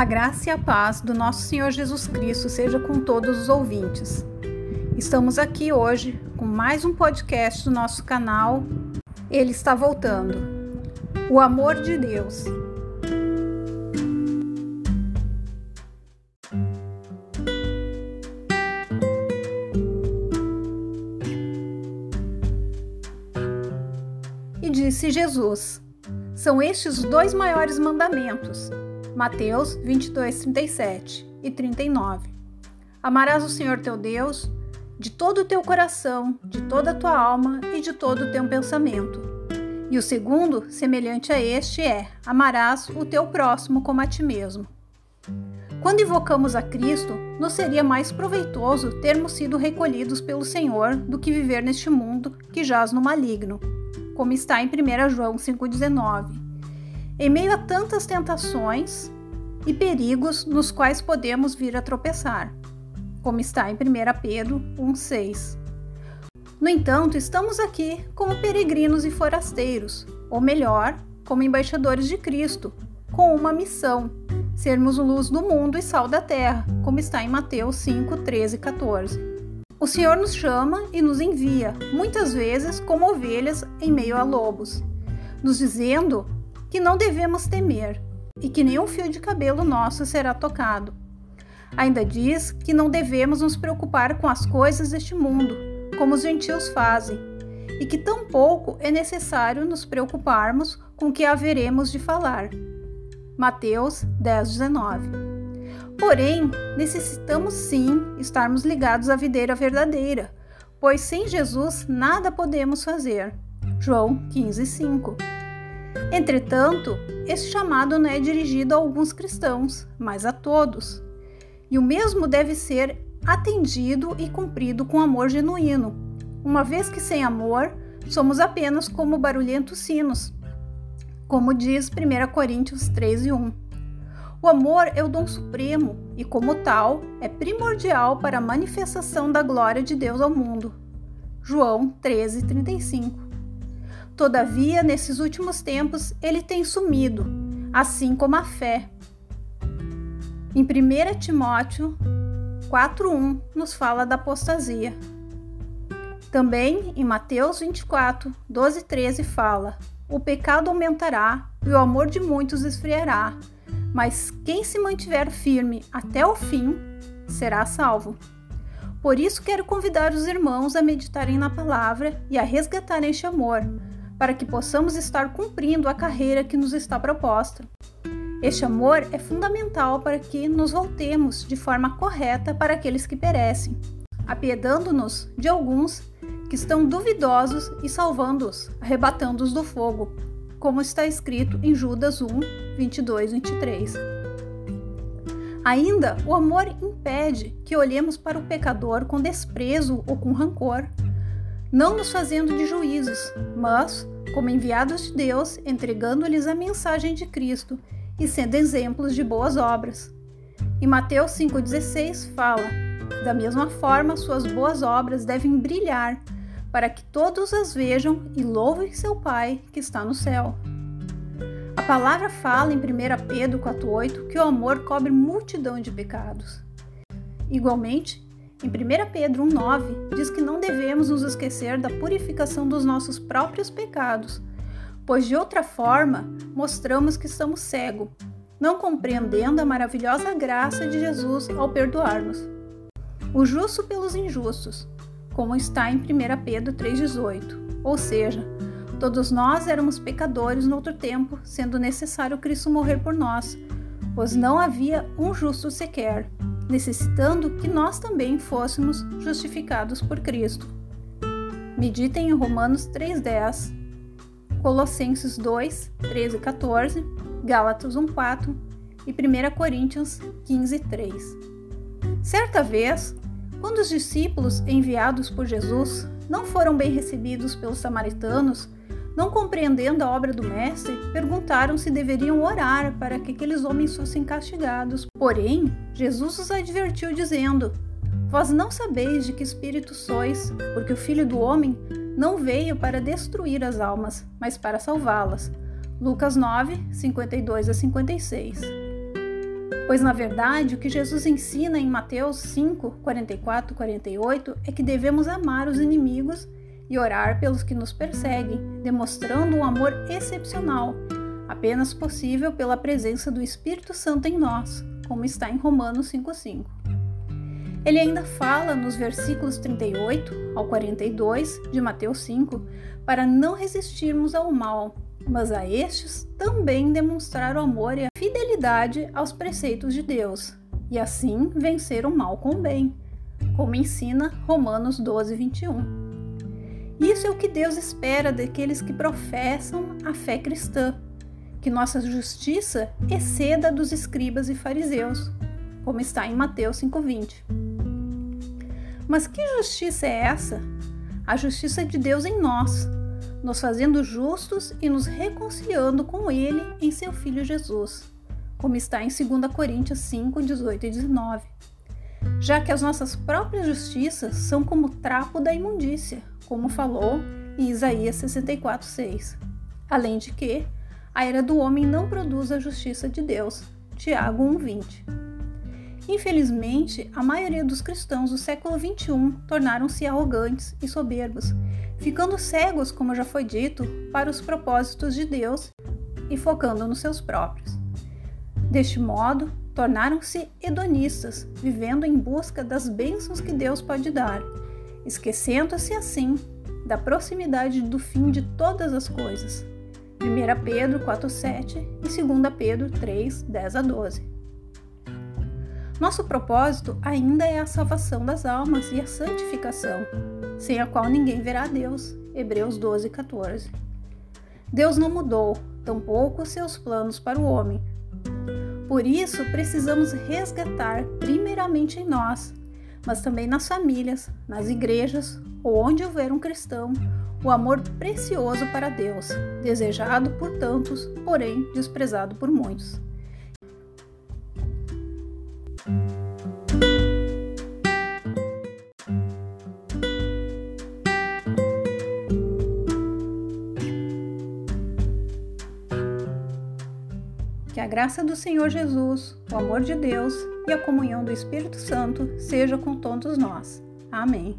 A graça e a paz do nosso Senhor Jesus Cristo seja com todos os ouvintes. Estamos aqui hoje com mais um podcast do nosso canal. Ele está voltando. O amor de Deus. E disse Jesus: São estes os dois maiores mandamentos Mateus 22, 37 e 39. Amarás o Senhor teu Deus de todo o teu coração, de toda a tua alma e de todo o teu pensamento. E o segundo, semelhante a este, é: amarás o teu próximo como a ti mesmo. Quando invocamos a Cristo, nos seria mais proveitoso termos sido recolhidos pelo Senhor do que viver neste mundo que jaz no maligno, como está em 1 João 5,19 em meio a tantas tentações e perigos nos quais podemos vir a tropeçar, como está em 1 Pedro 1,6. No entanto, estamos aqui como peregrinos e forasteiros, ou melhor, como embaixadores de Cristo, com uma missão: sermos luz do mundo e sal da terra, como está em Mateus 5, 13 e 14. O Senhor nos chama e nos envia, muitas vezes como ovelhas em meio a lobos, nos dizendo que não devemos temer e que nenhum fio de cabelo nosso será tocado. Ainda diz que não devemos nos preocupar com as coisas deste mundo, como os gentios fazem, e que tampouco é necessário nos preocuparmos com o que haveremos de falar. Mateus 10, 19. Porém, necessitamos sim estarmos ligados à videira verdadeira, pois sem Jesus nada podemos fazer. João 15, 5. Entretanto, esse chamado não é dirigido a alguns cristãos, mas a todos. E o mesmo deve ser atendido e cumprido com amor genuíno, uma vez que sem amor somos apenas como barulhentos sinos, como diz 1 Coríntios 3 e 1. O amor é o dom supremo e, como tal, é primordial para a manifestação da glória de Deus ao mundo. João 13, 35. Todavia, nesses últimos tempos, ele tem sumido, assim como a fé. Em 1 Timóteo 4:1 nos fala da apostasia. Também em Mateus 24, 12 e 13 fala: O pecado aumentará e o amor de muitos esfriará, mas quem se mantiver firme até o fim será salvo. Por isso quero convidar os irmãos a meditarem na palavra e a resgatarem este amor, para que possamos estar cumprindo a carreira que nos está proposta. Este amor é fundamental para que nos voltemos de forma correta para aqueles que perecem, apiedando-nos de alguns que estão duvidosos e salvando-os, arrebatando-os do fogo, como está escrito em Judas 1, 22 23. Ainda, o amor impede que olhemos para o pecador com desprezo ou com rancor, não nos fazendo de juízes, mas como enviados de Deus, entregando-lhes a mensagem de Cristo e sendo exemplos de boas obras. Em Mateus 5,16 fala: Da mesma forma, suas boas obras devem brilhar, para que todos as vejam e louvem seu Pai que está no céu. A palavra fala em 1 Pedro 4,8 que o amor cobre multidão de pecados. Igualmente, em 1 Pedro 1,9 diz que não devemos nos esquecer da purificação dos nossos próprios pecados, pois de outra forma mostramos que estamos cegos, não compreendendo a maravilhosa graça de Jesus ao perdoar-nos. O justo pelos injustos, como está em 1 Pedro 3,18, ou seja, todos nós éramos pecadores no outro tempo, sendo necessário Cristo morrer por nós, pois não havia um justo sequer necessitando que nós também fôssemos justificados por Cristo. Meditem em Romanos 3,10, Colossenses 2, 13 e 14, Gálatas 1,4 e 1 Coríntios 15, 3. Certa vez, quando os discípulos enviados por Jesus não foram bem recebidos pelos samaritanos, não compreendendo a obra do Mestre, perguntaram se deveriam orar para que aqueles homens fossem castigados. Porém, Jesus os advertiu, dizendo: Vós não sabeis de que espírito sois, porque o Filho do Homem não veio para destruir as almas, mas para salvá-las. Lucas 9, 52 a 56. Pois na verdade, o que Jesus ensina em Mateus 5, 44 48 é que devemos amar os inimigos e orar pelos que nos perseguem, demonstrando um amor excepcional, apenas possível pela presença do Espírito Santo em nós, como está em Romanos 5,5. Ele ainda fala nos versículos 38 ao 42 de Mateus 5 para não resistirmos ao mal, mas a estes também demonstrar o amor e a fidelidade aos preceitos de Deus, e assim vencer o mal com o bem, como ensina Romanos 12, 21. Isso é o que Deus espera daqueles que professam a fé cristã, que nossa justiça exceda dos escribas e fariseus, como está em Mateus 5,20. Mas que justiça é essa? A justiça de Deus em nós, nos fazendo justos e nos reconciliando com Ele em seu Filho Jesus, como está em 2 Coríntios 5, 18 e 19. Já que as nossas próprias justiças são como trapo da imundícia, como falou em Isaías 64, 6. Além de que, a era do homem não produz a justiça de Deus. Tiago 1,20. Infelizmente, a maioria dos cristãos do século XXI tornaram-se arrogantes e soberbos, ficando cegos, como já foi dito, para os propósitos de Deus e focando nos seus próprios. Deste modo, tornaram-se hedonistas, vivendo em busca das bênçãos que Deus pode dar, esquecendo-se assim da proximidade do fim de todas as coisas. 1 Pedro 4,7 e 2 Pedro 3, 10 a 12. Nosso propósito ainda é a salvação das almas e a santificação, sem a qual ninguém verá a Deus. Hebreus 12, 14. Deus não mudou, tampouco seus planos para o homem. Por isso, precisamos resgatar, primeiramente em nós, mas também nas famílias, nas igrejas ou onde houver um cristão, o amor precioso para Deus, desejado por tantos, porém desprezado por muitos. Que a graça do Senhor Jesus, o amor de Deus e a comunhão do Espírito Santo seja com todos nós. Amém.